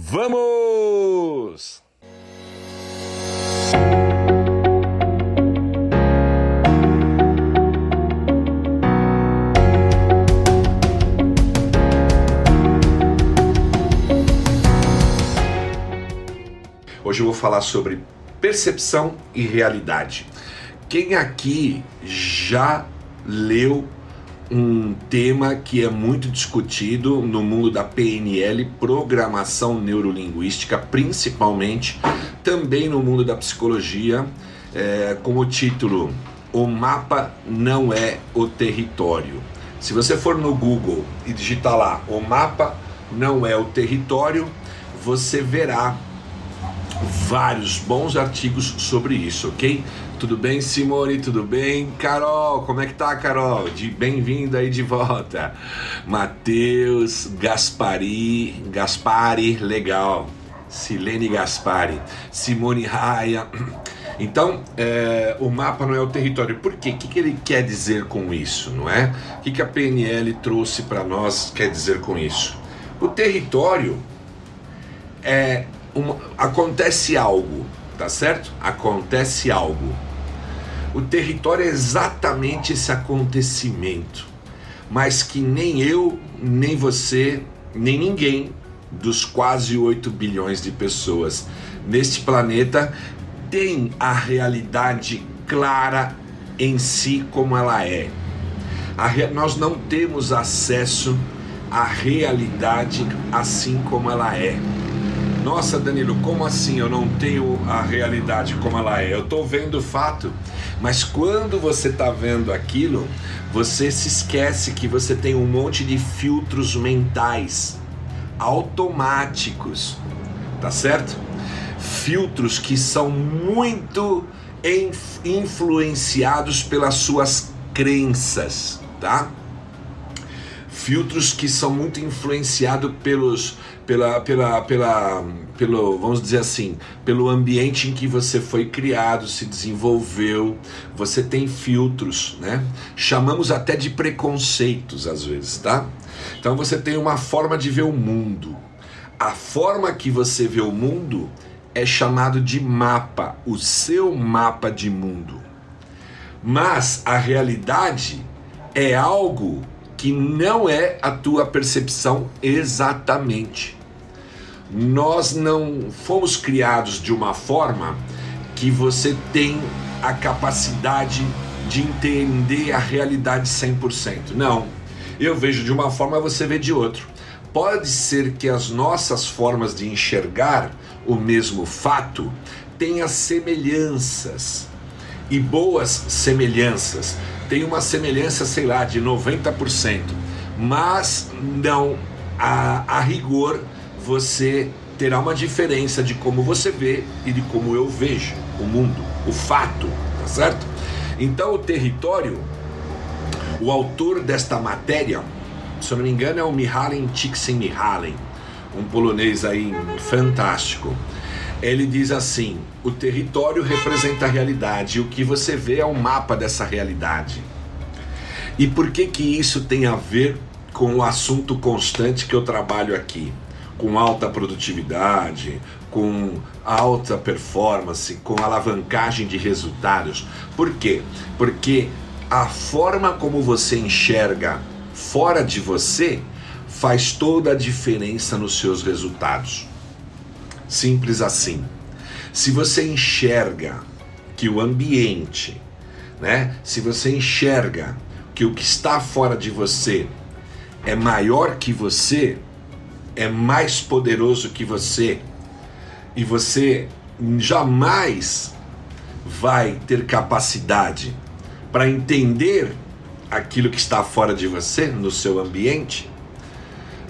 Vamos! Hoje eu vou falar sobre percepção e realidade. Quem aqui já leu um tema que é muito discutido no mundo da PNL, programação neurolinguística, principalmente, também no mundo da psicologia, é, com o título O mapa não é o território. Se você for no Google e digitar lá O mapa não é o território, você verá vários bons artigos sobre isso, ok? Tudo bem, Simone? Tudo bem? Carol, como é que tá, Carol? De bem-vinda aí de volta. Matheus, Gaspari, Gaspari, legal. Silene Gaspari, Simone Raia. Então, é, o mapa não é o território. Por quê? O que, que ele quer dizer com isso, não é? O que, que a PNL trouxe para nós quer dizer com isso? O território é uma, acontece algo, tá certo? Acontece algo. O território é exatamente esse acontecimento, mas que nem eu, nem você, nem ninguém dos quase 8 bilhões de pessoas neste planeta tem a realidade clara em si como ela é. Nós não temos acesso à realidade assim como ela é. Nossa, Danilo, como assim eu não tenho a realidade como ela é? Eu estou vendo o fato, mas quando você está vendo aquilo, você se esquece que você tem um monte de filtros mentais automáticos, tá certo? Filtros que são muito influenciados pelas suas crenças, tá? Filtros que são muito influenciados pelos pela, pela, pela, pelo, vamos dizer assim, pelo ambiente em que você foi criado, se desenvolveu, você tem filtros, né? Chamamos até de preconceitos às vezes, tá? Então você tem uma forma de ver o mundo. A forma que você vê o mundo é chamado de mapa, o seu mapa de mundo. Mas a realidade é algo que não é a tua percepção exatamente nós não fomos criados de uma forma que você tem a capacidade de entender a realidade 100%. Não. Eu vejo de uma forma, você vê de outro. Pode ser que as nossas formas de enxergar o mesmo fato tenham semelhanças e boas semelhanças. Tem uma semelhança, sei lá, de 90%, mas não a, a rigor você terá uma diferença de como você vê e de como eu vejo o mundo, o fato, tá certo? Então o território, o autor desta matéria, se eu não me engano é o Mihalem Csikszentmihalyi, um polonês aí fantástico. Ele diz assim: o território representa a realidade, e o que você vê é um mapa dessa realidade. E por que que isso tem a ver com o assunto constante que eu trabalho aqui? Com alta produtividade, com alta performance, com alavancagem de resultados. Por quê? Porque a forma como você enxerga fora de você faz toda a diferença nos seus resultados. Simples assim. Se você enxerga que o ambiente, né? Se você enxerga que o que está fora de você é maior que você, é mais poderoso que você. E você jamais vai ter capacidade para entender aquilo que está fora de você, no seu ambiente,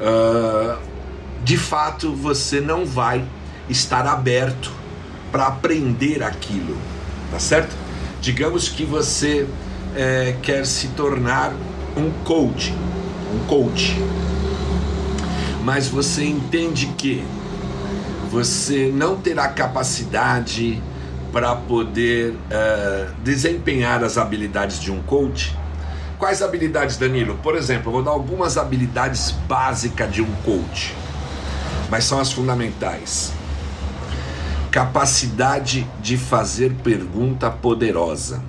uh, de fato você não vai estar aberto para aprender aquilo, tá certo? Digamos que você é, quer se tornar um coach, um coach mas você entende que você não terá capacidade para poder uh, desempenhar as habilidades de um coach. Quais habilidades, Danilo? Por exemplo, eu vou dar algumas habilidades básicas de um coach. mas são as fundamentais. Capacidade de fazer pergunta poderosa.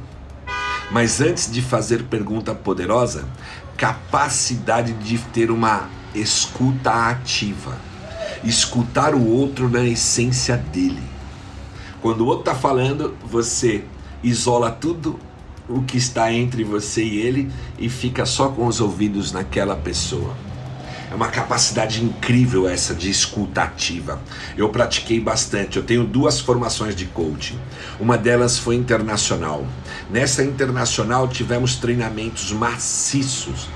Mas antes de fazer pergunta poderosa, capacidade de ter uma escuta ativa. Escutar o outro na essência dele. Quando o outro está falando, você isola tudo o que está entre você e ele e fica só com os ouvidos naquela pessoa. É uma capacidade incrível essa de escuta ativa. Eu pratiquei bastante. Eu tenho duas formações de coaching. Uma delas foi internacional. Nessa internacional tivemos treinamentos maciços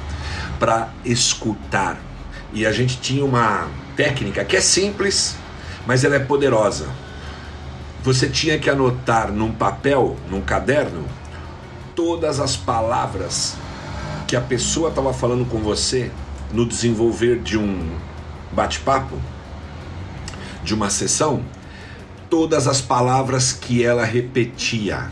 para escutar. E a gente tinha uma técnica que é simples, mas ela é poderosa. Você tinha que anotar num papel, num caderno, todas as palavras que a pessoa estava falando com você no desenvolver de um bate-papo, de uma sessão, todas as palavras que ela repetia.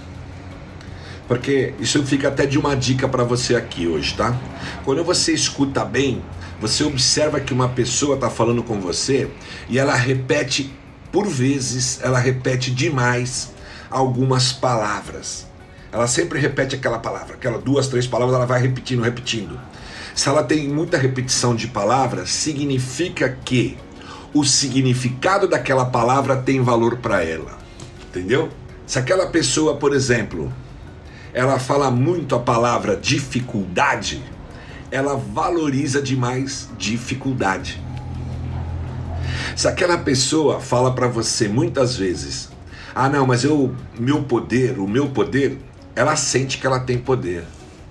Porque isso fica até de uma dica para você aqui hoje, tá? Quando você escuta bem, você observa que uma pessoa está falando com você e ela repete por vezes, ela repete demais algumas palavras. Ela sempre repete aquela palavra, aquela duas, três palavras, ela vai repetindo, repetindo. Se ela tem muita repetição de palavras, significa que o significado daquela palavra tem valor para ela. Entendeu? Se aquela pessoa, por exemplo, ela fala muito a palavra dificuldade, ela valoriza demais dificuldade. Se aquela pessoa fala para você muitas vezes, ah não, mas eu, meu poder, o meu poder, ela sente que ela tem poder,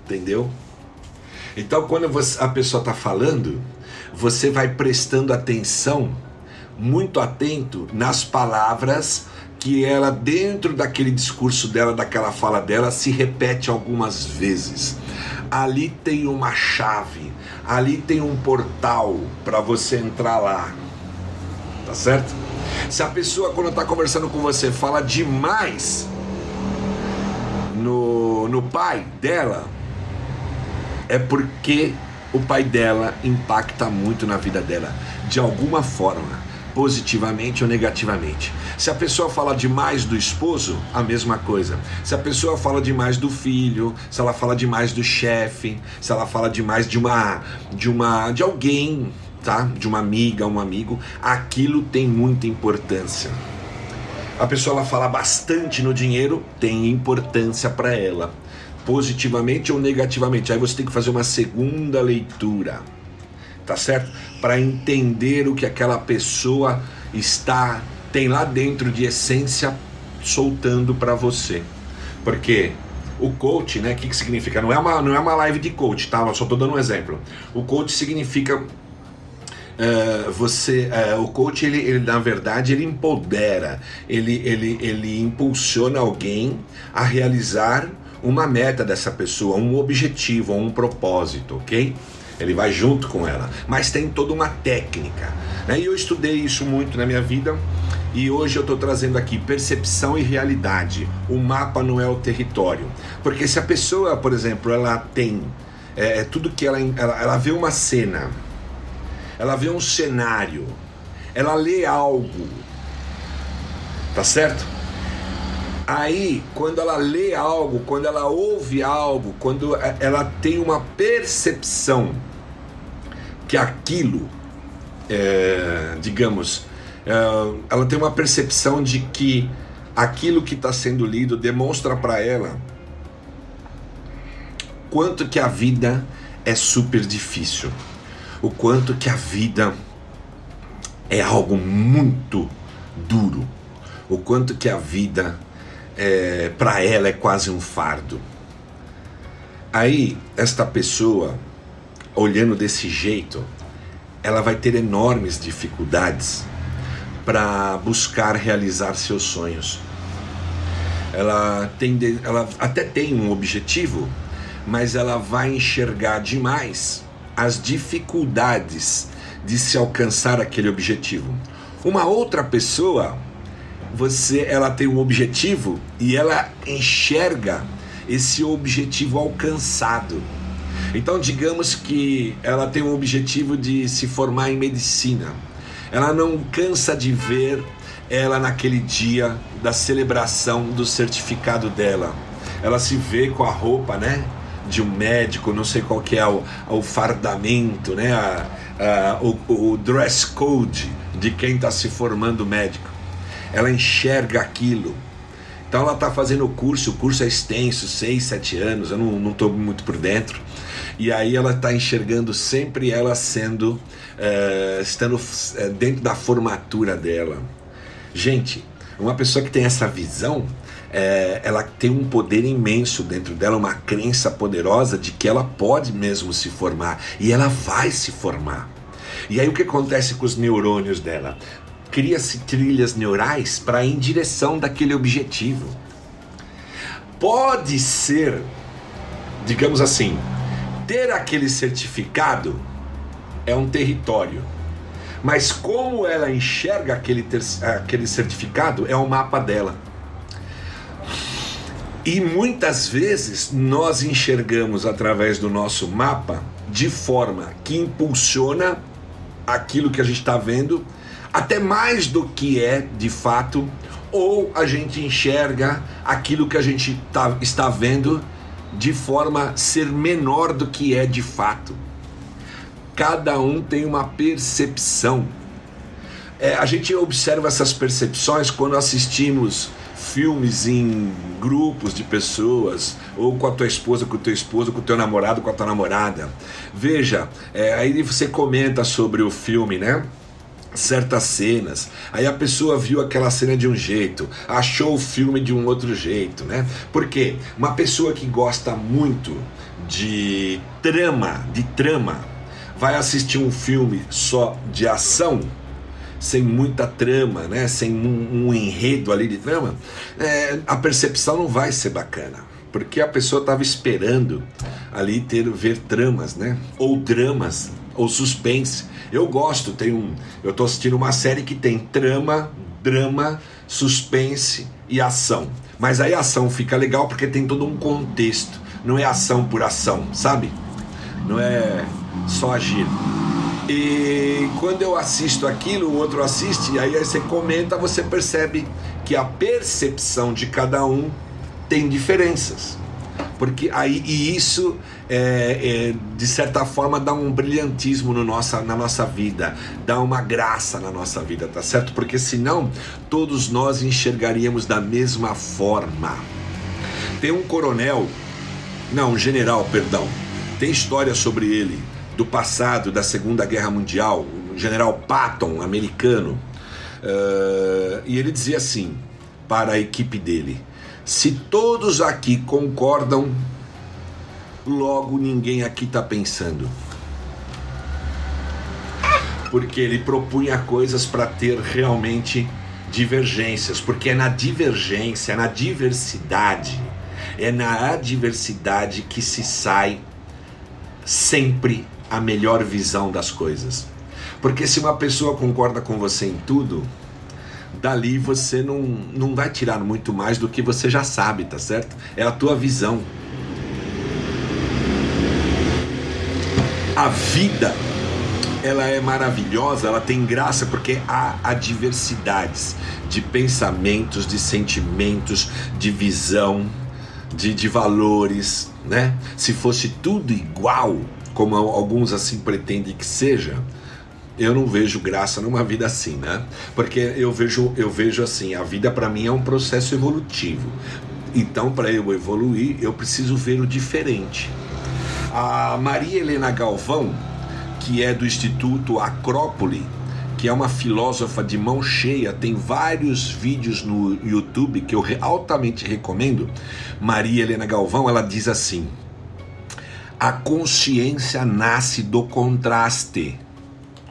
entendeu? Então, quando você, a pessoa está falando, você vai prestando atenção, muito atento nas palavras que ela, dentro daquele discurso dela, daquela fala dela, se repete algumas vezes. Ali tem uma chave, ali tem um portal para você entrar lá. Tá certo? Se a pessoa, quando está conversando com você, fala demais no, no pai dela, é porque o pai dela impacta muito na vida dela, de alguma forma, positivamente ou negativamente. Se a pessoa fala demais do esposo, a mesma coisa. Se a pessoa fala demais do filho, se ela fala demais do chefe, se ela fala demais de uma de uma de alguém, tá? De uma amiga, um amigo, aquilo tem muita importância. A pessoa ela fala bastante no dinheiro, tem importância para ela positivamente ou negativamente. Aí você tem que fazer uma segunda leitura, tá certo? Para entender o que aquela pessoa está tem lá dentro de essência soltando para você. Porque o coach, né? O que, que significa? Não é, uma, não é uma live de coach, tá? Eu só estou dando um exemplo. O coach significa Uh, você uh, o coach ele, ele, na verdade ele empodera ele, ele, ele impulsiona alguém a realizar uma meta dessa pessoa, um objetivo, um propósito, ok? Ele vai junto com ela, mas tem toda uma técnica. Né? E eu estudei isso muito na minha vida e hoje eu estou trazendo aqui percepção e realidade. O mapa não é o território, porque se a pessoa, por exemplo, ela tem é, é tudo que ela, ela, ela vê uma cena, ela vê um cenário, ela lê algo, tá certo? Aí, quando ela lê algo, quando ela ouve algo, quando ela tem uma percepção que aquilo, é, digamos, é, ela tem uma percepção de que aquilo que está sendo lido demonstra para ela quanto que a vida é super difícil, o quanto que a vida é algo muito duro, o quanto que a vida é, para ela é quase um fardo. Aí, esta pessoa, olhando desse jeito, ela vai ter enormes dificuldades para buscar realizar seus sonhos. Ela, tem, ela até tem um objetivo, mas ela vai enxergar demais as dificuldades de se alcançar aquele objetivo. Uma outra pessoa você ela tem um objetivo e ela enxerga esse objetivo alcançado. Então, digamos que ela tem um objetivo de se formar em medicina. Ela não cansa de ver ela naquele dia da celebração do certificado dela. Ela se vê com a roupa, né? De um médico, não sei qual que é o, o fardamento, né? A, a, o, o dress code de quem está se formando médico. Ela enxerga aquilo. Então ela está fazendo o curso, o curso é extenso, seis, sete anos, eu não estou muito por dentro. E aí ela está enxergando sempre ela sendo, uh, estando uh, dentro da formatura dela. Gente, uma pessoa que tem essa visão, é, ela tem um poder imenso dentro dela, uma crença poderosa de que ela pode mesmo se formar e ela vai se formar. E aí o que acontece com os neurônios dela? Cria-se trilhas neurais para em direção daquele objetivo. Pode ser, digamos assim, ter aquele certificado é um território mas como ela enxerga aquele, ter, aquele certificado é o mapa dela. E muitas vezes nós enxergamos através do nosso mapa de forma que impulsiona aquilo que a gente está vendo, até mais do que é de fato, ou a gente enxerga aquilo que a gente tá, está vendo de forma ser menor do que é de fato cada um tem uma percepção. É, a gente observa essas percepções quando assistimos filmes em grupos de pessoas, ou com a tua esposa, com o teu esposo, com o teu namorado, com a tua namorada. Veja, é, aí você comenta sobre o filme, né? Certas cenas. Aí a pessoa viu aquela cena de um jeito, achou o filme de um outro jeito, né? Porque uma pessoa que gosta muito de trama, de trama, vai assistir um filme só de ação, sem muita trama, né? sem um, um enredo ali de trama, é, a percepção não vai ser bacana. Porque a pessoa estava esperando ali ter ver tramas, né? Ou dramas, ou suspense. Eu gosto, tem um, eu estou assistindo uma série que tem trama, drama, suspense e ação. Mas aí a ação fica legal porque tem todo um contexto. Não é ação por ação, sabe? Não é só agir. E quando eu assisto aquilo, o outro assiste, aí você comenta, você percebe que a percepção de cada um tem diferenças. Porque aí, e isso, é, é, de certa forma, dá um brilhantismo no nossa, na nossa vida, dá uma graça na nossa vida, tá certo? Porque senão todos nós enxergaríamos da mesma forma. Tem um coronel, não, um general, perdão, tem história sobre ele do passado da Segunda Guerra Mundial, o general Patton, americano, uh, e ele dizia assim para a equipe dele: se todos aqui concordam, logo ninguém aqui está pensando. Porque ele propunha coisas para ter realmente divergências, porque é na divergência, é na diversidade, é na adversidade que se sai sempre a melhor visão das coisas. Porque se uma pessoa concorda com você em tudo, dali você não, não vai tirar muito mais do que você já sabe, tá certo? É a tua visão. A vida, ela é maravilhosa, ela tem graça porque há adversidades de pensamentos, de sentimentos, de visão, de, de valores, né? Se fosse tudo igual, como alguns assim pretendem que seja, eu não vejo graça numa vida assim, né? Porque eu vejo, eu vejo assim, a vida para mim é um processo evolutivo. Então, para eu evoluir, eu preciso ver o diferente. A Maria Helena Galvão, que é do Instituto Acrópole, que é uma filósofa de mão cheia, tem vários vídeos no YouTube que eu altamente recomendo. Maria Helena Galvão, ela diz assim: a consciência nasce do contraste.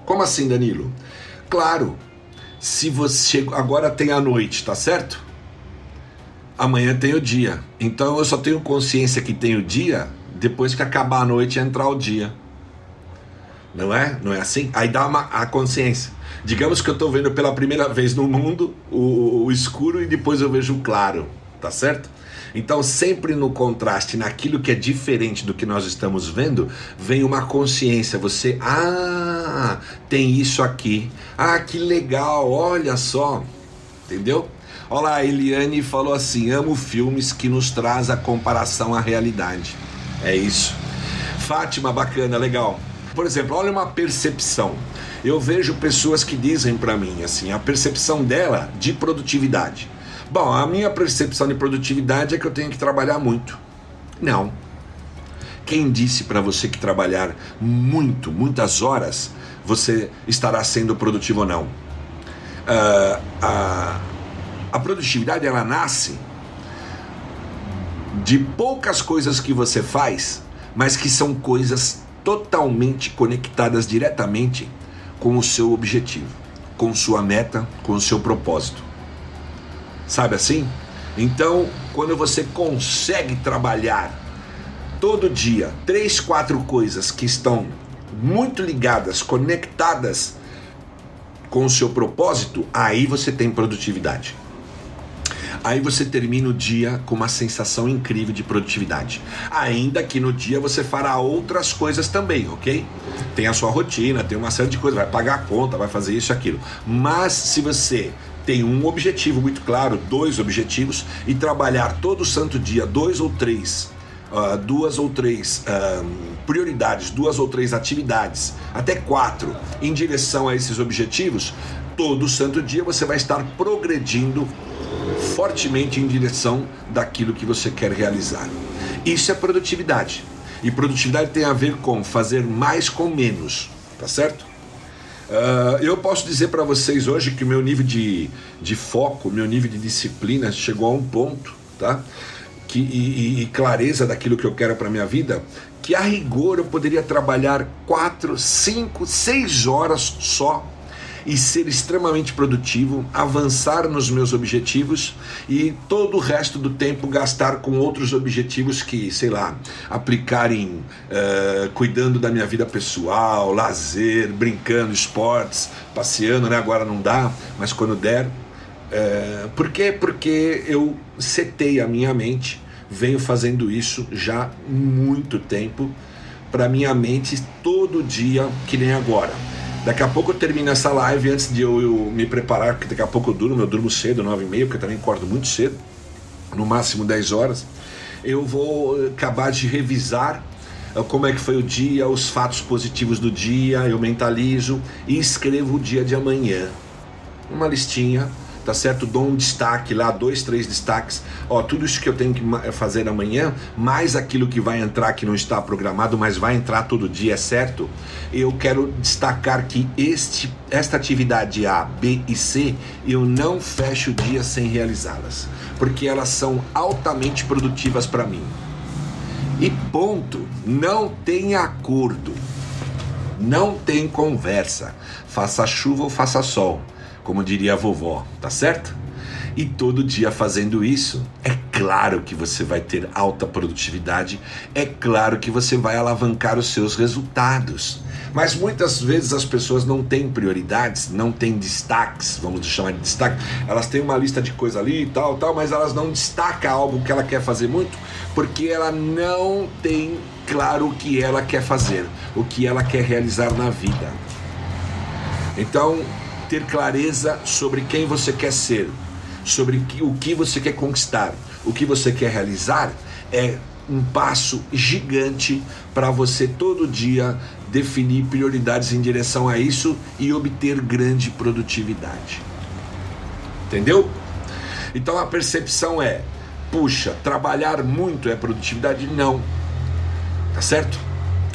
Como assim, Danilo? Claro, se você agora tem a noite, tá certo? Amanhã tem o dia. Então eu só tenho consciência que tem o dia depois que acabar a noite entrar o dia. Não é? Não é assim? Aí dá uma, a consciência. Digamos que eu estou vendo pela primeira vez no mundo o, o escuro e depois eu vejo o claro, tá certo? Então, sempre no contraste, naquilo que é diferente do que nós estamos vendo, vem uma consciência. Você, ah, tem isso aqui. Ah, que legal, olha só. Entendeu? Olha lá, a Eliane falou assim: amo filmes que nos traz a comparação à realidade. É isso. Fátima, bacana, legal. Por exemplo, olha uma percepção. Eu vejo pessoas que dizem para mim assim, a percepção dela de produtividade. Bom, a minha percepção de produtividade é que eu tenho que trabalhar muito. Não. Quem disse para você que trabalhar muito, muitas horas, você estará sendo produtivo ou não? Uh, a, a produtividade ela nasce de poucas coisas que você faz, mas que são coisas totalmente conectadas diretamente com o seu objetivo, com sua meta, com o seu propósito. Sabe assim? Então, quando você consegue trabalhar todo dia três, quatro coisas que estão muito ligadas, conectadas com o seu propósito, aí você tem produtividade. Aí você termina o dia com uma sensação incrível de produtividade. Ainda que no dia você fará outras coisas também, ok? Tem a sua rotina, tem uma série de coisas, vai pagar a conta, vai fazer isso e aquilo. Mas se você tem um objetivo muito claro, dois objetivos, e trabalhar todo santo dia, dois ou três, uh, duas ou três uh, prioridades, duas ou três atividades, até quatro, em direção a esses objetivos, todo santo dia você vai estar progredindo fortemente em direção daquilo que você quer realizar. Isso é produtividade. E produtividade tem a ver com fazer mais com menos, tá certo? Uh, eu posso dizer para vocês hoje que o meu nível de, de foco, meu nível de disciplina chegou a um ponto, tá? Que, e, e clareza daquilo que eu quero para minha vida, que a rigor eu poderia trabalhar quatro, cinco, seis horas só e ser extremamente produtivo, avançar nos meus objetivos e todo o resto do tempo gastar com outros objetivos que, sei lá, aplicarem uh, cuidando da minha vida pessoal, lazer, brincando, esportes, passeando, né? Agora não dá, mas quando der. Uh, por quê? Porque eu setei a minha mente, venho fazendo isso já muito tempo, para minha mente todo dia, que nem agora Daqui a pouco eu termino essa live antes de eu, eu me preparar, porque daqui a pouco eu durmo, eu durmo cedo, 9 e meia, porque eu também acordo muito cedo, no máximo 10 horas. Eu vou acabar de revisar eh, como é que foi o dia, os fatos positivos do dia, eu mentalizo e escrevo o dia de amanhã. Uma listinha tá certo? Dou um destaque lá, dois, três destaques. Ó, tudo isso que eu tenho que fazer amanhã, mais aquilo que vai entrar que não está programado, mas vai entrar todo dia, é certo? Eu quero destacar que este, esta atividade A, B e C, eu não fecho o dia sem realizá-las, porque elas são altamente produtivas para mim. E ponto, não tem acordo. Não tem conversa. Faça chuva ou faça sol como diria a vovó, tá certo? E todo dia fazendo isso, é claro que você vai ter alta produtividade, é claro que você vai alavancar os seus resultados. Mas muitas vezes as pessoas não têm prioridades, não têm destaques, vamos chamar de destaque. Elas têm uma lista de coisa ali e tal, tal, mas elas não destacam algo que ela quer fazer muito, porque ela não tem claro o que ela quer fazer, o que ela quer realizar na vida. Então, ter clareza sobre quem você quer ser, sobre o que você quer conquistar, o que você quer realizar, é um passo gigante para você todo dia definir prioridades em direção a isso e obter grande produtividade. Entendeu? Então a percepção é: puxa, trabalhar muito é produtividade? Não. Tá certo?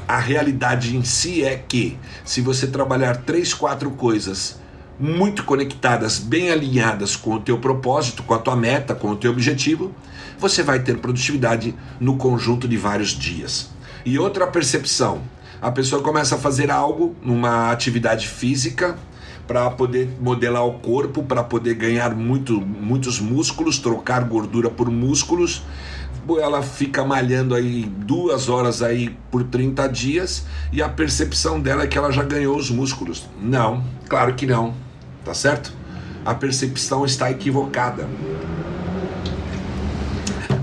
A realidade em si é que se você trabalhar três, quatro coisas muito conectadas, bem alinhadas com o teu propósito, com a tua meta, com o teu objetivo, você vai ter produtividade no conjunto de vários dias. E outra percepção, a pessoa começa a fazer algo numa atividade física para poder modelar o corpo, para poder ganhar muito, muitos músculos, trocar gordura por músculos. Ela fica malhando aí duas horas aí por 30 dias e a percepção dela é que ela já ganhou os músculos. Não, claro que não tá certo? A percepção está equivocada.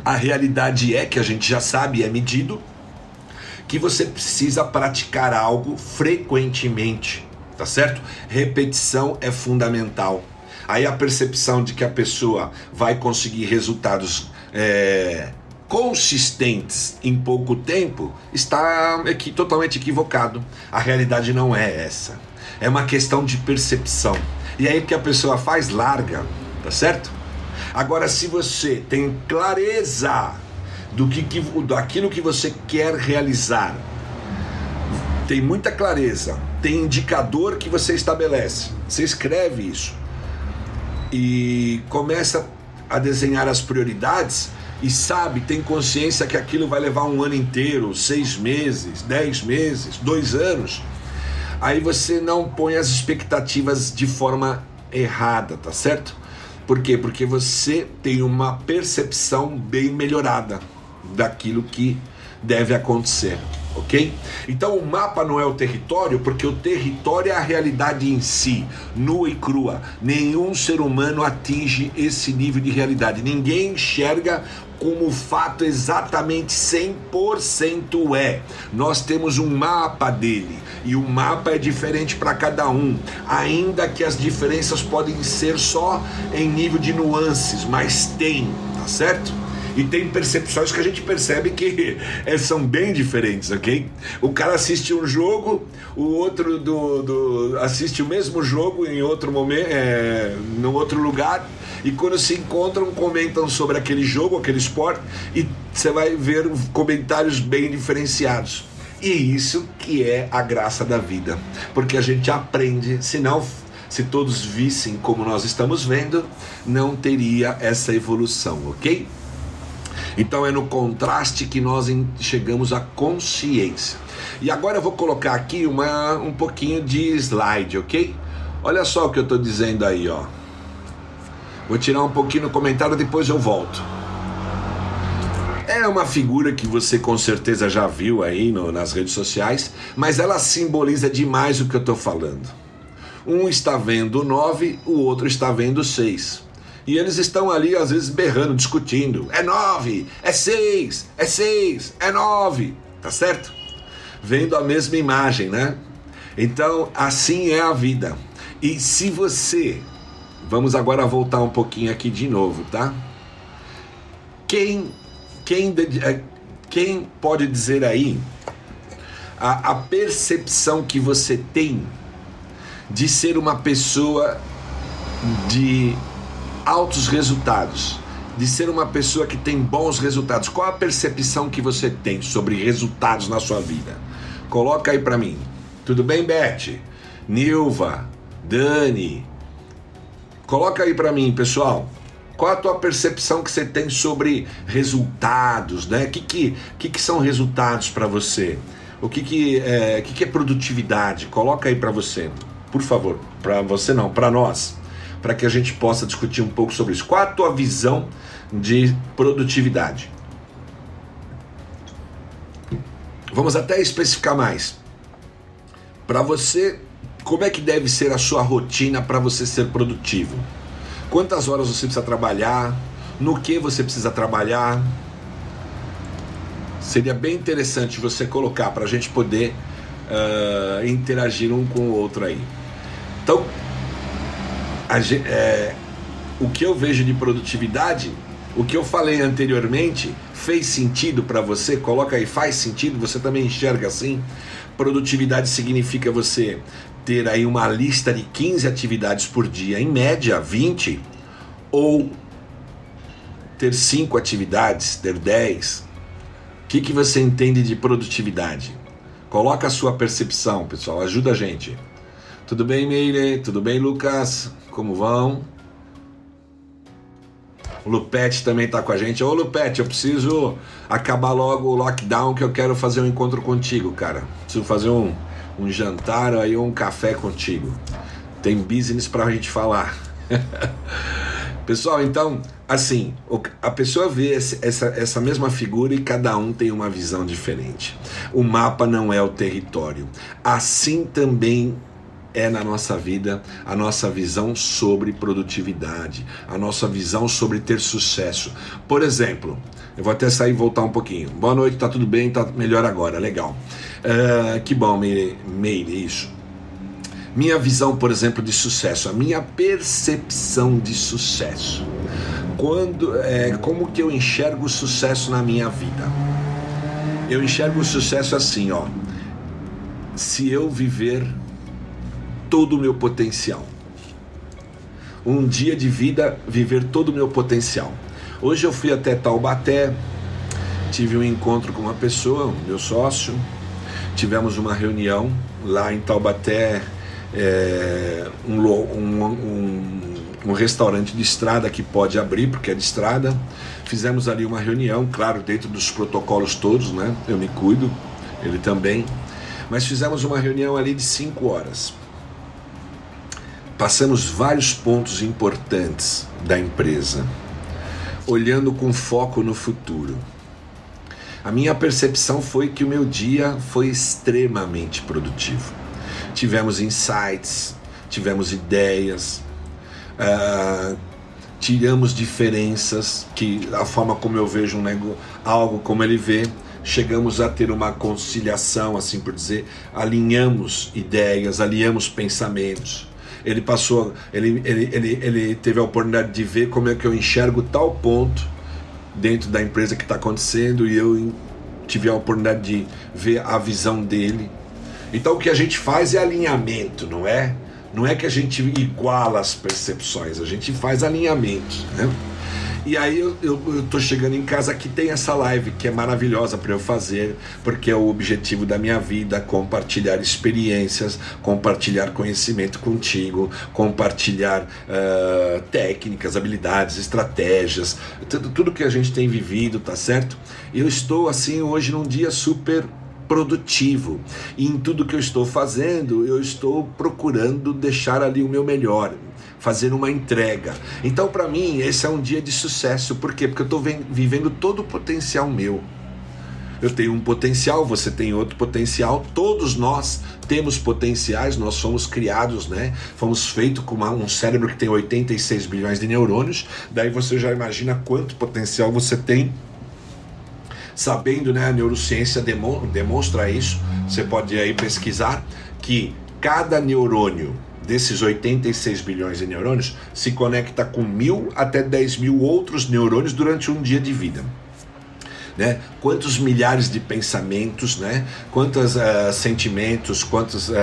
A realidade é que a gente já sabe, é medido, que você precisa praticar algo frequentemente, tá certo? Repetição é fundamental. Aí a percepção de que a pessoa vai conseguir resultados é, consistentes em pouco tempo está aqui totalmente equivocado. A realidade não é essa. É uma questão de percepção. E aí que a pessoa faz larga, tá certo? Agora se você tem clareza do que, que daquilo que você quer realizar, tem muita clareza, tem indicador que você estabelece. Você escreve isso e começa a desenhar as prioridades e sabe, tem consciência que aquilo vai levar um ano inteiro, seis meses, dez meses, dois anos, aí você não põe as expectativas de forma errada, tá certo? Por quê? Porque você tem uma percepção bem melhorada daquilo que deve acontecer ok? Então o mapa não é o território, porque o território é a realidade em si, nua e crua. Nenhum ser humano atinge esse nível de realidade. Ninguém enxerga como o fato exatamente 100% é. Nós temos um mapa dele e o mapa é diferente para cada um, ainda que as diferenças podem ser só em nível de nuances, mas tem, tá certo? E tem percepções que a gente percebe que é, são bem diferentes, ok? O cara assiste um jogo, o outro do, do assiste o mesmo jogo em outro momento, é, no outro lugar, e quando se encontram comentam sobre aquele jogo, aquele esporte, e você vai ver comentários bem diferenciados. E isso que é a graça da vida, porque a gente aprende, senão se todos vissem como nós estamos vendo, não teria essa evolução, ok? Então é no contraste que nós chegamos à consciência. E agora eu vou colocar aqui uma, um pouquinho de slide, ok? Olha só o que eu estou dizendo aí, ó. Vou tirar um pouquinho no comentário, depois eu volto. É uma figura que você com certeza já viu aí no, nas redes sociais, mas ela simboliza demais o que eu estou falando. Um está vendo nove, o outro está vendo seis. E eles estão ali, às vezes, berrando, discutindo. É nove, é seis, é seis, é nove. Tá certo? Vendo a mesma imagem, né? Então, assim é a vida. E se você. Vamos agora voltar um pouquinho aqui de novo, tá? Quem, quem, é, quem pode dizer aí a, a percepção que você tem de ser uma pessoa de altos resultados, de ser uma pessoa que tem bons resultados. Qual a percepção que você tem sobre resultados na sua vida? Coloca aí para mim. Tudo bem, Beth? Nilva, Dani. Coloca aí para mim, pessoal. Qual a tua percepção que você tem sobre resultados, né? O que, que, que, que são resultados para você? O que, que, é, que, que é produtividade? Coloca aí para você, por favor. Para você não, para nós para que a gente possa discutir um pouco sobre isso. Qual a tua visão de produtividade? Vamos até especificar mais. Para você, como é que deve ser a sua rotina para você ser produtivo? Quantas horas você precisa trabalhar? No que você precisa trabalhar? Seria bem interessante você colocar para a gente poder uh, interagir um com o outro aí. Então, a, é, o que eu vejo de produtividade, o que eu falei anteriormente, fez sentido para você? Coloca aí, faz sentido? Você também enxerga assim? Produtividade significa você ter aí uma lista de 15 atividades por dia, em média 20, ou ter 5 atividades, ter 10. O que, que você entende de produtividade? Coloca a sua percepção, pessoal, ajuda a gente. Tudo bem, Meire? Tudo bem, Lucas? Como vão? O Lupete também está com a gente. Ô Lupete, eu preciso acabar logo o lockdown que eu quero fazer um encontro contigo, cara. Preciso fazer um, um jantar aí, um café contigo. Tem business para a gente falar. Pessoal, então, assim, a pessoa vê essa, essa mesma figura e cada um tem uma visão diferente. O mapa não é o território. Assim também é na nossa vida a nossa visão sobre produtividade, a nossa visão sobre ter sucesso. Por exemplo, eu vou até sair e voltar um pouquinho. Boa noite, tá tudo bem? Tá melhor agora, legal. Uh, que bom, Meire, Meire, isso. Minha visão, por exemplo, de sucesso, a minha percepção de sucesso. Quando, é, como que eu enxergo o sucesso na minha vida? Eu enxergo o sucesso assim, ó. Se eu viver todo o meu potencial. Um dia de vida, viver todo o meu potencial. Hoje eu fui até Taubaté, tive um encontro com uma pessoa, meu sócio, tivemos uma reunião lá em Taubaté, é, um, um, um, um restaurante de estrada que pode abrir, porque é de estrada. Fizemos ali uma reunião, claro, dentro dos protocolos todos, né? Eu me cuido, ele também. Mas fizemos uma reunião ali de cinco horas. Passamos vários pontos importantes da empresa, olhando com foco no futuro. A minha percepção foi que o meu dia foi extremamente produtivo. Tivemos insights, tivemos ideias, uh, tiramos diferenças, que a forma como eu vejo um negócio, algo como ele vê, chegamos a ter uma conciliação, assim por dizer, alinhamos ideias, alinhamos pensamentos ele passou, ele, ele, ele, ele teve a oportunidade de ver como é que eu enxergo tal ponto dentro da empresa que está acontecendo e eu tive a oportunidade de ver a visão dele. Então o que a gente faz é alinhamento, não é? Não é que a gente iguala as percepções, a gente faz alinhamentos, né? E aí eu, eu, eu tô chegando em casa que tem essa live que é maravilhosa para eu fazer, porque é o objetivo da minha vida, compartilhar experiências, compartilhar conhecimento contigo, compartilhar uh, técnicas, habilidades, estratégias, tudo, tudo que a gente tem vivido, tá certo? Eu estou assim hoje num dia super produtivo. E em tudo que eu estou fazendo, eu estou procurando deixar ali o meu melhor fazer uma entrega. Então, para mim, esse é um dia de sucesso. Por quê? Porque eu estou vivendo todo o potencial meu. Eu tenho um potencial, você tem outro potencial, todos nós temos potenciais, nós fomos criados, né? Fomos feitos com uma, um cérebro que tem 86 bilhões de neurônios, daí você já imagina quanto potencial você tem. Sabendo, né, a neurociência demonstra isso, você pode aí pesquisar que cada neurônio desses 86 bilhões de neurônios se conecta com mil até 10 mil outros neurônios durante um dia de vida. Né? Quantos milhares de pensamentos, né? Quantos uh, sentimentos, quantos uh,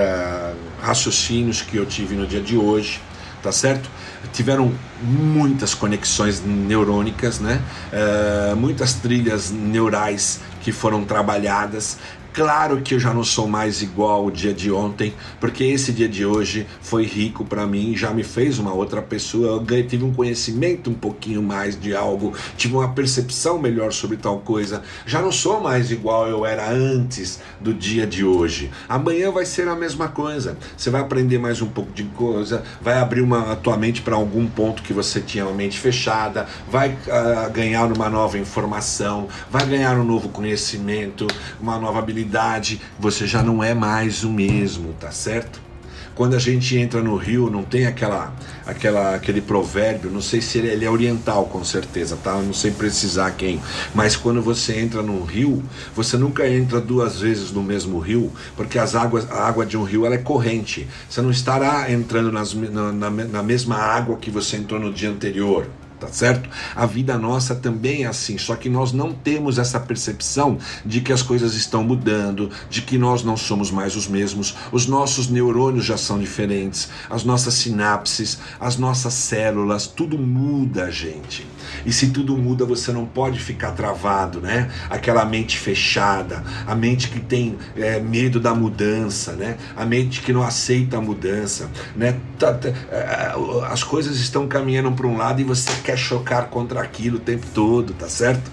raciocínios que eu tive no dia de hoje, tá certo? Tiveram muitas conexões neurônicas, né? Uh, muitas trilhas neurais que foram trabalhadas Claro que eu já não sou mais igual o dia de ontem, porque esse dia de hoje foi rico para mim, já me fez uma outra pessoa, eu tive um conhecimento um pouquinho mais de algo, tive uma percepção melhor sobre tal coisa. Já não sou mais igual eu era antes do dia de hoje. Amanhã vai ser a mesma coisa. Você vai aprender mais um pouco de coisa, vai abrir uma, a tua mente para algum ponto que você tinha a mente fechada, vai uh, ganhar uma nova informação, vai ganhar um novo conhecimento, uma nova habilidade idade, você já não é mais o mesmo, tá certo? Quando a gente entra no rio, não tem aquela, aquela, aquele provérbio, não sei se ele, ele é oriental com certeza, tá? não sei precisar quem, mas quando você entra num rio, você nunca entra duas vezes no mesmo rio, porque as águas, a água de um rio ela é corrente. Você não estará entrando nas, na, na, na mesma água que você entrou no dia anterior tá certo? A vida nossa também é assim, só que nós não temos essa percepção de que as coisas estão mudando, de que nós não somos mais os mesmos, os nossos neurônios já são diferentes, as nossas sinapses, as nossas células, tudo muda, gente. E se tudo muda, você não pode ficar travado, né? Aquela mente fechada, a mente que tem é, medo da mudança, né? A mente que não aceita a mudança, né? Tá, tá, é, as coisas estão caminhando para um lado e você quer quer chocar contra aquilo o tempo todo, tá certo?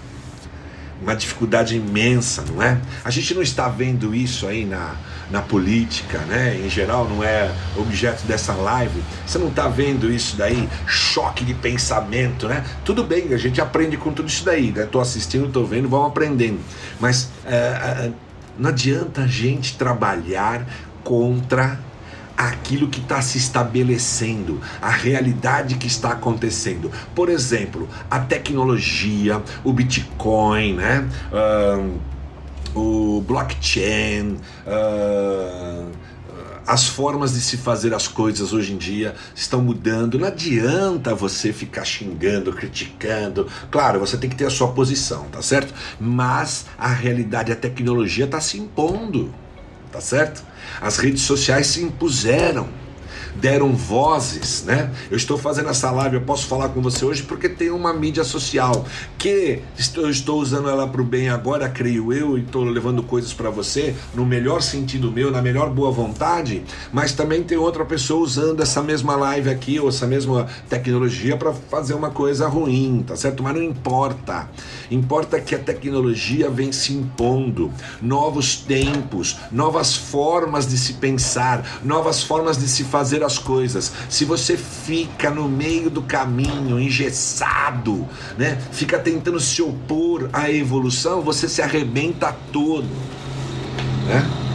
Uma dificuldade imensa, não é? A gente não está vendo isso aí na, na política, né? Em geral, não é objeto dessa live. Você não está vendo isso daí? Choque de pensamento, né? Tudo bem, a gente aprende com tudo isso daí, né? Tô assistindo, tô vendo, vamos aprendendo. Mas é, é, não adianta a gente trabalhar contra aquilo que está se estabelecendo, a realidade que está acontecendo. Por exemplo, a tecnologia, o Bitcoin, né? Uh, o blockchain, uh, as formas de se fazer as coisas hoje em dia estão mudando. Não adianta você ficar xingando, criticando. Claro, você tem que ter a sua posição, tá certo? Mas a realidade, a tecnologia está se impondo, tá certo? As redes sociais se impuseram deram vozes, né? Eu estou fazendo essa live, eu posso falar com você hoje porque tem uma mídia social que eu estou usando ela para o bem agora, creio eu, e estou levando coisas para você no melhor sentido meu, na melhor boa vontade, mas também tem outra pessoa usando essa mesma live aqui ou essa mesma tecnologia para fazer uma coisa ruim, tá certo? Mas não importa. Importa que a tecnologia vem se impondo, novos tempos, novas formas de se pensar, novas formas de se fazer as coisas. Se você fica no meio do caminho, engessado, né? Fica tentando se opor à evolução, você se arrebenta todo, né?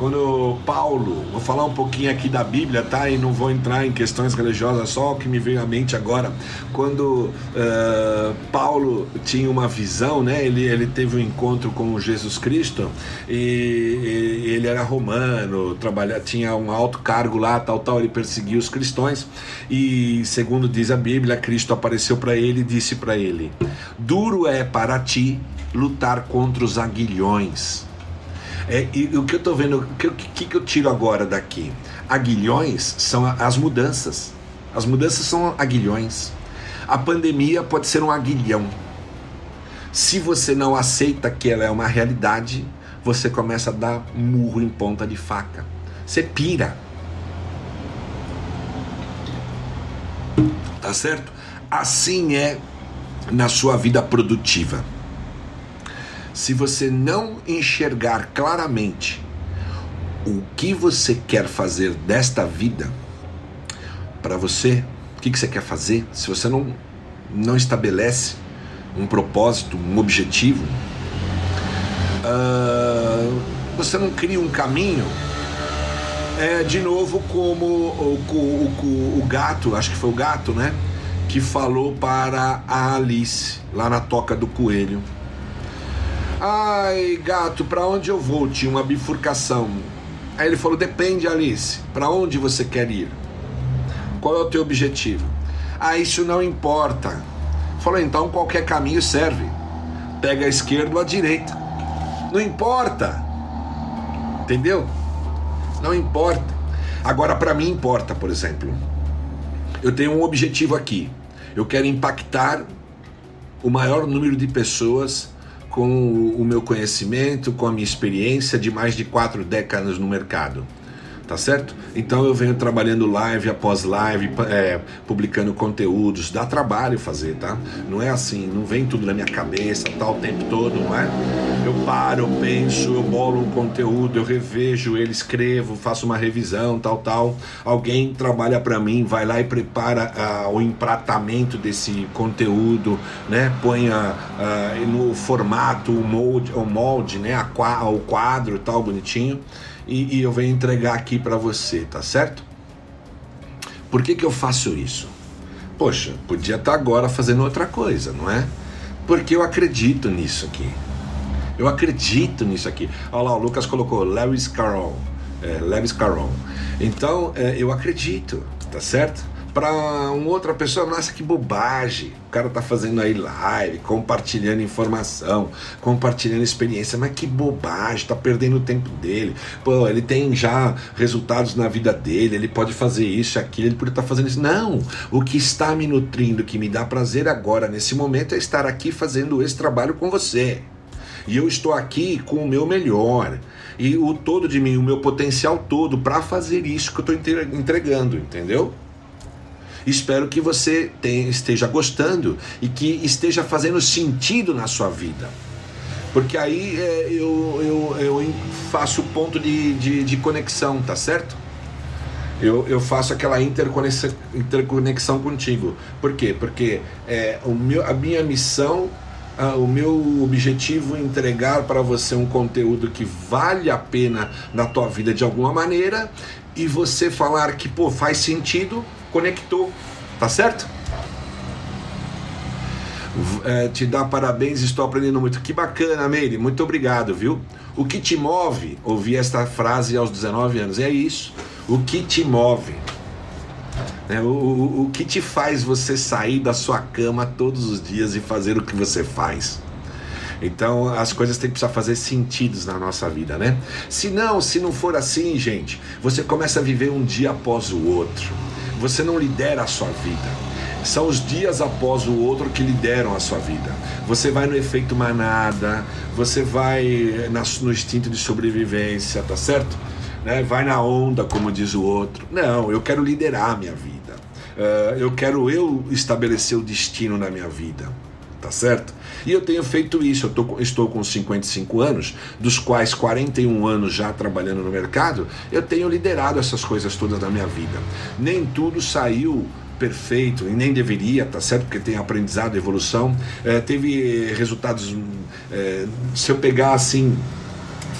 Quando Paulo, vou falar um pouquinho aqui da Bíblia, tá? E não vou entrar em questões religiosas, só o que me veio à mente agora. Quando uh, Paulo tinha uma visão, né? Ele, ele teve um encontro com Jesus Cristo e, e ele era romano, trabalha, tinha um alto cargo lá, tal, tal. Ele perseguia os cristãos e, segundo diz a Bíblia, Cristo apareceu para ele e disse para ele: Duro é para ti lutar contra os aguilhões é, e o que eu estou vendo, o que, que, que eu tiro agora daqui? Aguilhões são as mudanças. As mudanças são aguilhões. A pandemia pode ser um aguilhão. Se você não aceita que ela é uma realidade, você começa a dar murro em ponta de faca. Você pira. Tá certo? Assim é na sua vida produtiva se você não enxergar claramente o que você quer fazer desta vida para você, o que, que você quer fazer, se você não, não estabelece um propósito, um objetivo, uh, você não cria um caminho. É de novo como o, o, o, o gato, acho que foi o gato, né? Que falou para a Alice lá na toca do coelho Ai, gato, para onde eu vou? Tinha uma bifurcação. Aí ele falou: Depende, Alice, para onde você quer ir? Qual é o teu objetivo? Ah, isso não importa. Falou: Então qualquer caminho serve. Pega a esquerda ou a direita. Não importa. Entendeu? Não importa. Agora, para mim, importa, por exemplo. Eu tenho um objetivo aqui. Eu quero impactar o maior número de pessoas com o meu conhecimento, com a minha experiência de mais de quatro décadas no mercado tá certo? Então eu venho trabalhando live após live, é, publicando conteúdos, dá trabalho fazer, tá? Não é assim, não vem tudo na minha cabeça, tal, o tempo todo, não é? Eu paro, eu penso, eu bolo um conteúdo, eu revejo ele, escrevo, faço uma revisão, tal, tal. Alguém trabalha para mim, vai lá e prepara uh, o empratamento desse conteúdo, né? Põe uh, no formato, o molde, o molde né? A, o quadro, tal, bonitinho e, e eu venho entregar aqui para você, tá certo? Por que, que eu faço isso? Poxa, podia estar tá agora fazendo outra coisa, não é? Porque eu acredito nisso aqui. Eu acredito nisso aqui. Olha lá, o Lucas colocou Lewis Carroll. É, Lewis Carroll. Então, é, eu acredito, tá certo? Para uma outra pessoa, nossa, que bobagem. O cara tá fazendo aí live, compartilhando informação, compartilhando experiência, mas que bobagem, tá perdendo o tempo dele. Pô, ele tem já resultados na vida dele, ele pode fazer isso, aquilo, ele pode estar tá fazendo isso. Não! O que está me nutrindo, que me dá prazer agora, nesse momento, é estar aqui fazendo esse trabalho com você. E eu estou aqui com o meu melhor e o todo de mim, o meu potencial todo para fazer isso que eu estou entregando, entendeu? Espero que você tenha, esteja gostando e que esteja fazendo sentido na sua vida. Porque aí é, eu, eu, eu faço o ponto de, de, de, conexão, tá certo? Eu, eu faço aquela interconexão, interconexão contigo. Por quê? Porque é, o meu, a minha missão o meu objetivo é entregar para você um conteúdo que vale a pena na tua vida de alguma maneira e você falar que pô faz sentido, conectou, tá certo? É, te dar parabéns, estou aprendendo muito. Que bacana, Meire, muito obrigado, viu? O que te move? Ouvi esta frase aos 19 anos. É isso. O que te move? É, o, o, o que te faz você sair da sua cama todos os dias e fazer o que você faz? Então as coisas têm que precisar fazer sentidos na nossa vida, né? Se não, se não for assim, gente, você começa a viver um dia após o outro. Você não lidera a sua vida. São os dias após o outro que lideram a sua vida. Você vai no efeito manada, você vai no instinto de sobrevivência, tá certo? Né? Vai na onda, como diz o outro. Não, eu quero liderar a minha vida. Uh, eu quero eu estabelecer o destino na minha vida, tá certo? E eu tenho feito isso. Eu tô, estou com 55 anos, dos quais 41 anos já trabalhando no mercado. Eu tenho liderado essas coisas todas na minha vida. Nem tudo saiu perfeito e nem deveria, tá certo? Porque tem aprendizado, evolução. É, teve resultados. É, se eu pegar assim,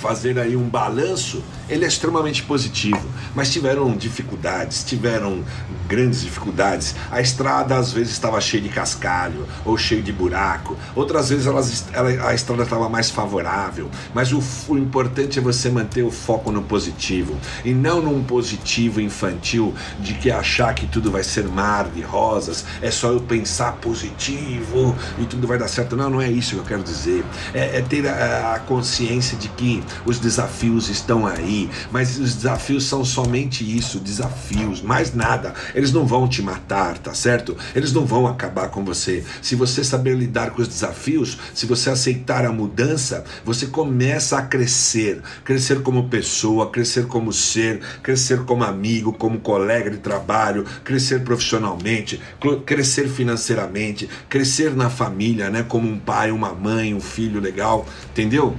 fazer aí um balanço, ele é extremamente positivo, mas tiveram dificuldades, tiveram grandes dificuldades. A estrada às vezes estava cheia de cascalho ou cheia de buraco, outras vezes elas, ela, a estrada estava mais favorável. Mas o, o importante é você manter o foco no positivo e não num positivo infantil de que achar que tudo vai ser mar de rosas, é só eu pensar positivo e tudo vai dar certo. Não, não é isso que eu quero dizer. É, é ter a, a consciência de que os desafios estão aí mas os desafios são somente isso, desafios, mais nada. Eles não vão te matar, tá certo? Eles não vão acabar com você. Se você saber lidar com os desafios, se você aceitar a mudança, você começa a crescer, crescer como pessoa, crescer como ser, crescer como amigo, como colega de trabalho, crescer profissionalmente, crescer financeiramente, crescer na família, né, como um pai, uma mãe, um filho legal, entendeu?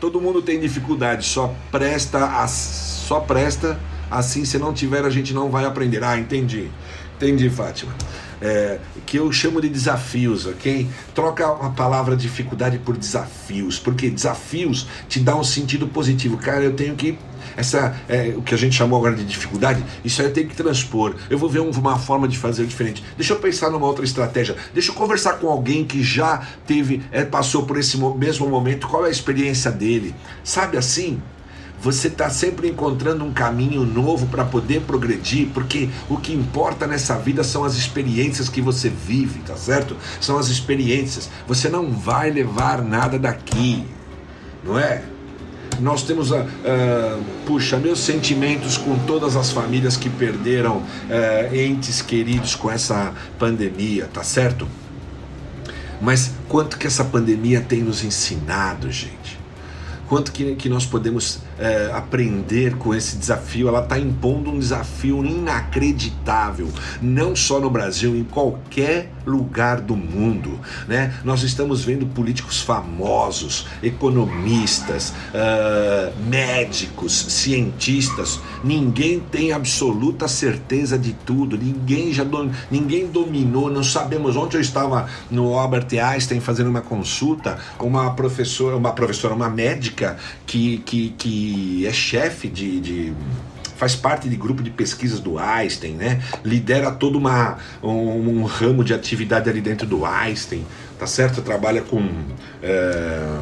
Todo mundo tem dificuldade, só presta, a, só presta assim, se não tiver a gente não vai aprender. Ah, entendi. Entendi, Fátima. É, que eu chamo de desafios, ok? Troca a palavra dificuldade por desafios, porque desafios te dá um sentido positivo. Cara, eu tenho que essa é, o que a gente chamou agora de dificuldade, isso aí eu tenho que transpor. Eu vou ver uma forma de fazer diferente. Deixa eu pensar numa outra estratégia. Deixa eu conversar com alguém que já teve, é, passou por esse mesmo momento. Qual é a experiência dele? Sabe assim? Você está sempre encontrando um caminho novo para poder progredir, porque o que importa nessa vida são as experiências que você vive, tá certo? São as experiências. Você não vai levar nada daqui, não é? Nós temos, a, puxa, meus sentimentos com todas as famílias que perderam uh, entes queridos com essa pandemia, tá certo? Mas quanto que essa pandemia tem nos ensinado, gente? quanto que, que nós podemos é, aprender com esse desafio. Ela está impondo um desafio inacreditável, não só no Brasil, em qualquer lugar do mundo. Né? Nós estamos vendo políticos famosos, economistas, uh, médicos, cientistas. Ninguém tem absoluta certeza de tudo. Ninguém já dom, ninguém dominou. Não sabemos. Ontem eu estava no Albert Einstein fazendo uma consulta. Uma professora, uma professora, uma médica médica que, que, é chefe de, de faz parte de grupo de pesquisas do Einstein, né? Lidera todo uma, um, um, ramo de atividade ali dentro do Einstein, tá certo? Trabalha com. É,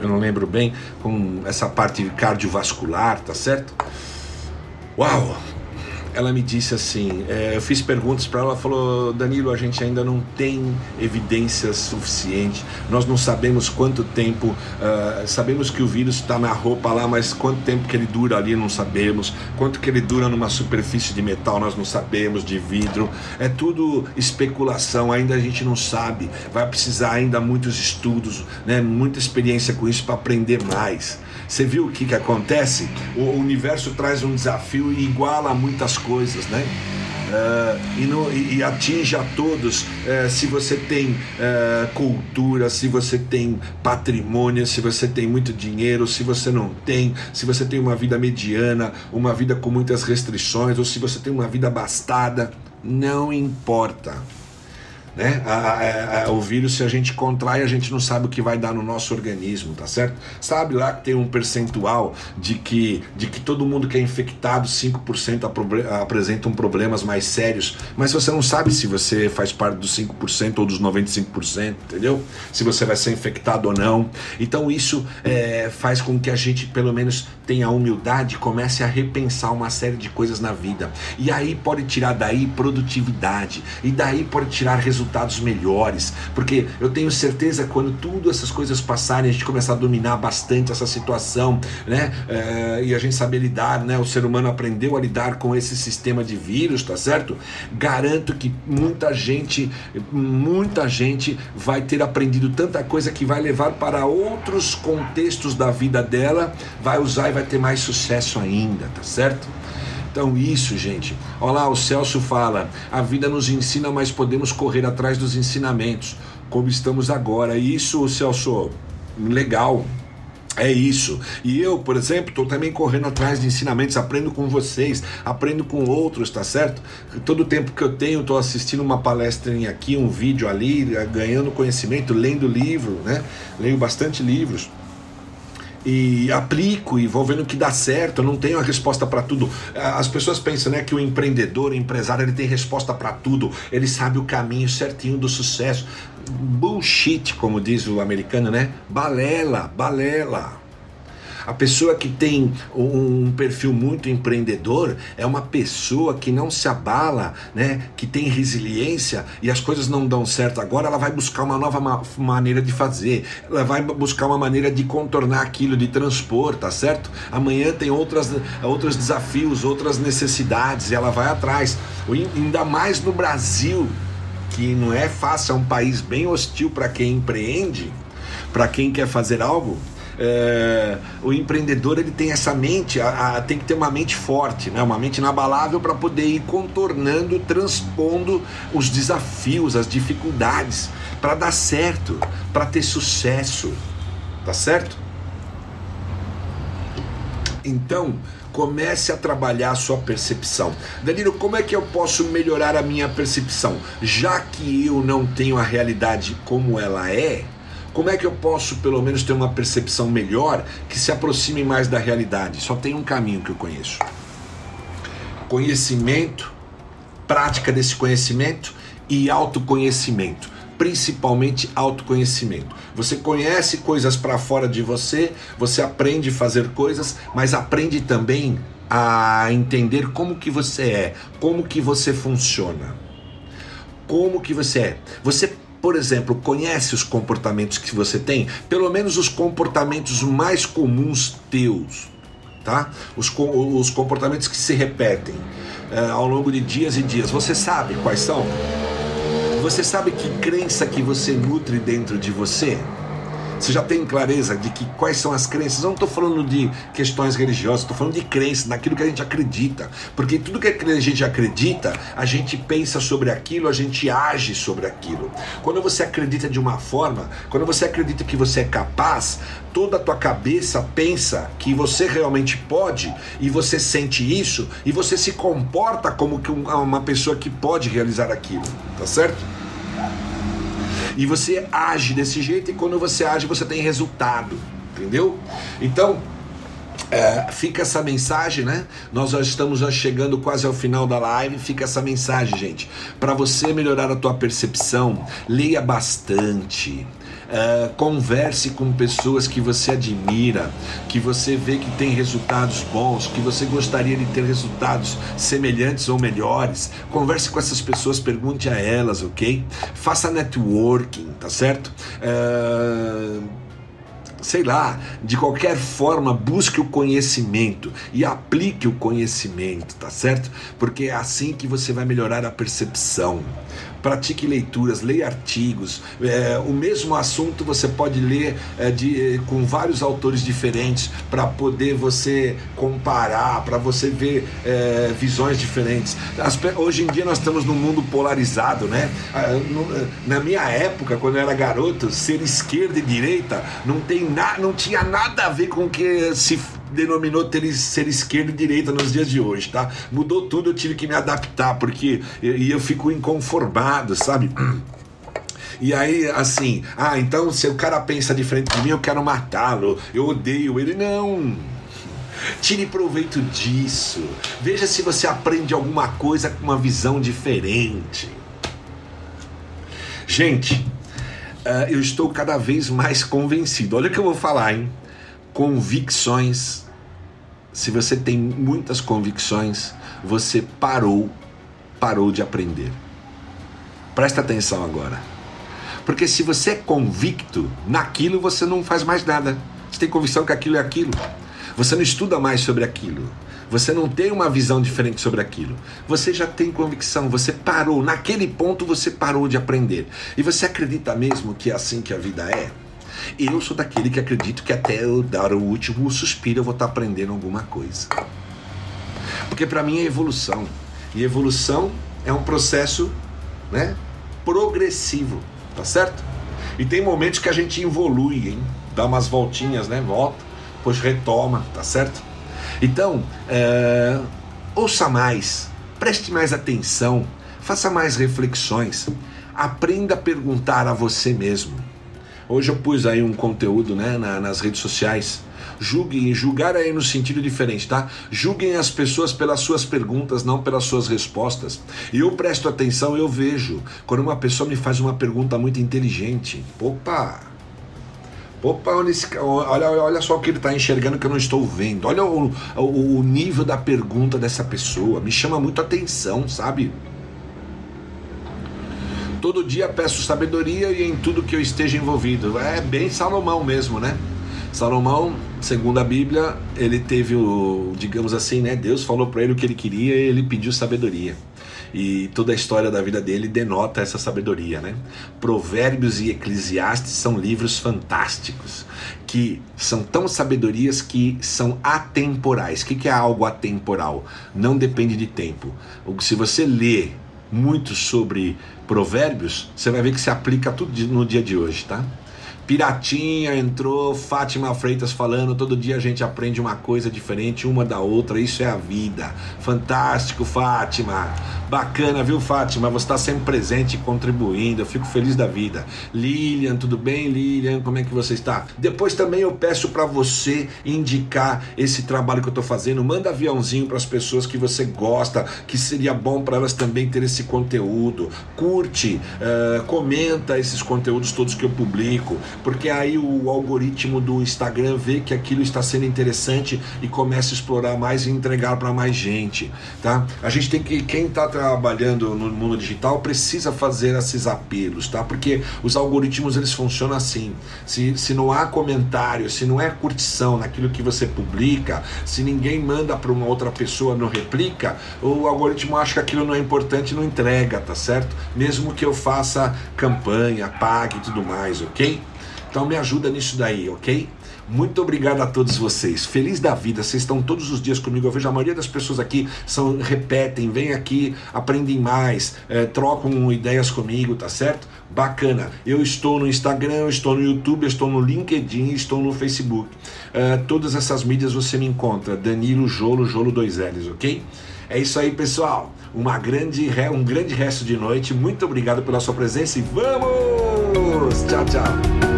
eu não lembro bem, com essa parte cardiovascular, tá certo? Uau! Ela me disse assim: é, eu fiz perguntas para ela, ela falou, Danilo, a gente ainda não tem evidências suficientes, nós não sabemos quanto tempo, uh, sabemos que o vírus está na roupa lá, mas quanto tempo que ele dura ali não sabemos, quanto que ele dura numa superfície de metal nós não sabemos, de vidro, é tudo especulação, ainda a gente não sabe, vai precisar ainda muitos estudos, né, muita experiência com isso para aprender mais. Você viu o que, que acontece? O universo traz um desafio e iguala muitas coisas, né? Uh, e, no, e, e, atinge a todos. Uh, se você tem uh, cultura, se você tem patrimônio, se você tem muito dinheiro, se você não tem, se você tem uma vida mediana, uma vida com muitas restrições, ou se você tem uma vida abastada, não importa. Né? A, a, a, o vírus, se a gente contrai, a gente não sabe o que vai dar no nosso organismo, tá certo? Sabe lá que tem um percentual de que, de que todo mundo que é infectado, 5% apresentam problemas mais sérios, mas você não sabe se você faz parte dos 5% ou dos 95%, entendeu? Se você vai ser infectado ou não. Então isso é, faz com que a gente, pelo menos, tenha humildade comece a repensar uma série de coisas na vida. E aí pode tirar daí produtividade, e daí pode tirar resultados resultados melhores, porque eu tenho certeza que quando tudo essas coisas passarem, a gente começar a dominar bastante essa situação, né? É, e a gente saber lidar, né? O ser humano aprendeu a lidar com esse sistema de vírus, tá certo? Garanto que muita gente, muita gente vai ter aprendido tanta coisa que vai levar para outros contextos da vida dela, vai usar e vai ter mais sucesso ainda, tá certo? Então, isso, gente. Olha lá, o Celso fala: a vida nos ensina, mas podemos correr atrás dos ensinamentos, como estamos agora. Isso, Celso, legal. É isso. E eu, por exemplo, estou também correndo atrás de ensinamentos, aprendo com vocês, aprendo com outros, tá certo? Todo tempo que eu tenho, estou assistindo uma palestra aqui, um vídeo ali, ganhando conhecimento, lendo livro, né? Leio bastante livros e aplico e vou vendo que dá certo, eu não tenho a resposta para tudo. As pessoas pensam né, que o empreendedor, o empresário, ele tem resposta para tudo, ele sabe o caminho certinho do sucesso. Bullshit, como diz o americano, né? Balela, balela. A pessoa que tem um perfil muito empreendedor é uma pessoa que não se abala, né? que tem resiliência e as coisas não dão certo agora, ela vai buscar uma nova ma maneira de fazer, ela vai buscar uma maneira de contornar aquilo, de transpor, tá certo? Amanhã tem outras, outros desafios, outras necessidades, e ela vai atrás. Ainda mais no Brasil, que não é fácil, é um país bem hostil para quem empreende, para quem quer fazer algo é, o empreendedor ele tem essa mente, a, a, tem que ter uma mente forte, né? uma mente inabalável para poder ir contornando, transpondo os desafios, as dificuldades, para dar certo, para ter sucesso. Tá certo? Então, comece a trabalhar a sua percepção. Danilo, como é que eu posso melhorar a minha percepção? Já que eu não tenho a realidade como ela é, como é que eu posso, pelo menos, ter uma percepção melhor que se aproxime mais da realidade? Só tem um caminho que eu conheço: conhecimento, prática desse conhecimento e autoconhecimento. Principalmente autoconhecimento. Você conhece coisas para fora de você, você aprende a fazer coisas, mas aprende também a entender como que você é, como que você funciona. Como que você é. Você por exemplo, conhece os comportamentos que você tem, pelo menos os comportamentos mais comuns teus, tá? Os, os comportamentos que se repetem uh, ao longo de dias e dias. Você sabe quais são? Você sabe que crença que você nutre dentro de você? Você já tem clareza de que quais são as crenças? Eu não estou falando de questões religiosas, estou falando de crenças, naquilo que a gente acredita. Porque tudo que a gente acredita, a gente pensa sobre aquilo, a gente age sobre aquilo. Quando você acredita de uma forma, quando você acredita que você é capaz, toda a tua cabeça pensa que você realmente pode e você sente isso e você se comporta como uma pessoa que pode realizar aquilo, tá certo? E você age desse jeito e quando você age você tem resultado, entendeu? Então, é, fica essa mensagem, né? Nós já estamos já chegando quase ao final da live. Fica essa mensagem, gente. Para você melhorar a tua percepção, leia bastante. Uh, converse com pessoas que você admira, que você vê que tem resultados bons, que você gostaria de ter resultados semelhantes ou melhores. Converse com essas pessoas, pergunte a elas, ok? Faça networking, tá certo? Uh, sei lá, de qualquer forma, busque o conhecimento e aplique o conhecimento, tá certo? Porque é assim que você vai melhorar a percepção pratique leituras, leia artigos. É, o mesmo assunto você pode ler é, de, com vários autores diferentes para poder você comparar, para você ver é, visões diferentes. As, hoje em dia nós estamos num mundo polarizado, né? Na minha época, quando eu era garoto, ser esquerda e direita não, tem na, não tinha nada a ver com o que se denominou ter, ser esquerda e direita nos dias de hoje, tá? Mudou tudo, eu tive que me adaptar, porque e eu fico inconformado, sabe? E aí, assim, ah, então se o cara pensa diferente de mim, eu quero matá-lo, eu odeio ele. Não. Tire proveito disso. Veja se você aprende alguma coisa com uma visão diferente. Gente, uh, eu estou cada vez mais convencido. Olha o que eu vou falar, hein? Convicções. Se você tem muitas convicções, você parou, parou de aprender. Presta atenção agora. Porque se você é convicto naquilo, você não faz mais nada. Você tem convicção que aquilo é aquilo. Você não estuda mais sobre aquilo. Você não tem uma visão diferente sobre aquilo. Você já tem convicção, você parou. Naquele ponto você parou de aprender. E você acredita mesmo que é assim que a vida é? Eu sou daquele que acredito que até eu dar o último suspiro eu vou estar aprendendo alguma coisa. Porque para mim é evolução. E evolução é um processo, né, progressivo, tá certo? E tem momentos que a gente evolui, hein? Dá umas voltinhas, né? Volta depois retoma, tá certo? Então, é, ouça mais, preste mais atenção, faça mais reflexões, aprenda a perguntar a você mesmo. Hoje eu pus aí um conteúdo né, na, nas redes sociais. Julguem, julgar aí no sentido diferente, tá? Julguem as pessoas pelas suas perguntas, não pelas suas respostas. E eu presto atenção, eu vejo quando uma pessoa me faz uma pergunta muito inteligente. Opa, Opa, olha, esse, olha, olha só o que ele está enxergando que eu não estou vendo. Olha o, o, o, nível da pergunta dessa pessoa. Me chama muito atenção, sabe? Todo dia peço sabedoria e em tudo que eu esteja envolvido. É bem Salomão mesmo, né? Salomão, segundo a Bíblia, ele teve o, digamos assim, né? Deus falou para ele o que ele queria e ele pediu sabedoria e toda a história da vida dele denota essa sabedoria, né? Provérbios e Eclesiastes são livros fantásticos que são tão sabedorias que são atemporais. O que é algo atemporal? Não depende de tempo. Se você lê muito sobre provérbios, você vai ver que se aplica tudo no dia de hoje, tá? Piratinha entrou, Fátima Freitas falando, todo dia a gente aprende uma coisa diferente uma da outra, isso é a vida. Fantástico, Fátima. Bacana, viu, Fátima? Você está sempre presente, contribuindo. Eu fico feliz da vida. Lilian, tudo bem, Lilian? Como é que você está? Depois também eu peço para você indicar esse trabalho que eu estou fazendo. Manda aviãozinho para as pessoas que você gosta, que seria bom para elas também ter esse conteúdo. Curte, uh, comenta esses conteúdos todos que eu publico, porque aí o algoritmo do Instagram vê que aquilo está sendo interessante e começa a explorar mais e entregar para mais gente, tá? A gente tem que quem está trabalhando no mundo digital precisa fazer esses apelos, tá? Porque os algoritmos eles funcionam assim. Se, se não há comentário, se não é curtição naquilo que você publica, se ninguém manda para uma outra pessoa não replica, o algoritmo acha que aquilo não é importante e não entrega, tá certo? Mesmo que eu faça campanha, pague e tudo mais, ok? Então me ajuda nisso daí, ok? Muito obrigado a todos vocês. Feliz da vida, vocês estão todos os dias comigo. Eu vejo a maioria das pessoas aqui são repetem, vêm aqui, aprendem mais, é, trocam ideias comigo, tá certo? Bacana. Eu estou no Instagram, eu estou no YouTube, eu estou no LinkedIn, estou no Facebook. É, todas essas mídias você me encontra. Danilo Jolo, Jolo 2Ls, ok? É isso aí, pessoal. Uma grande, um grande resto de noite. Muito obrigado pela sua presença e vamos! Tchau, tchau.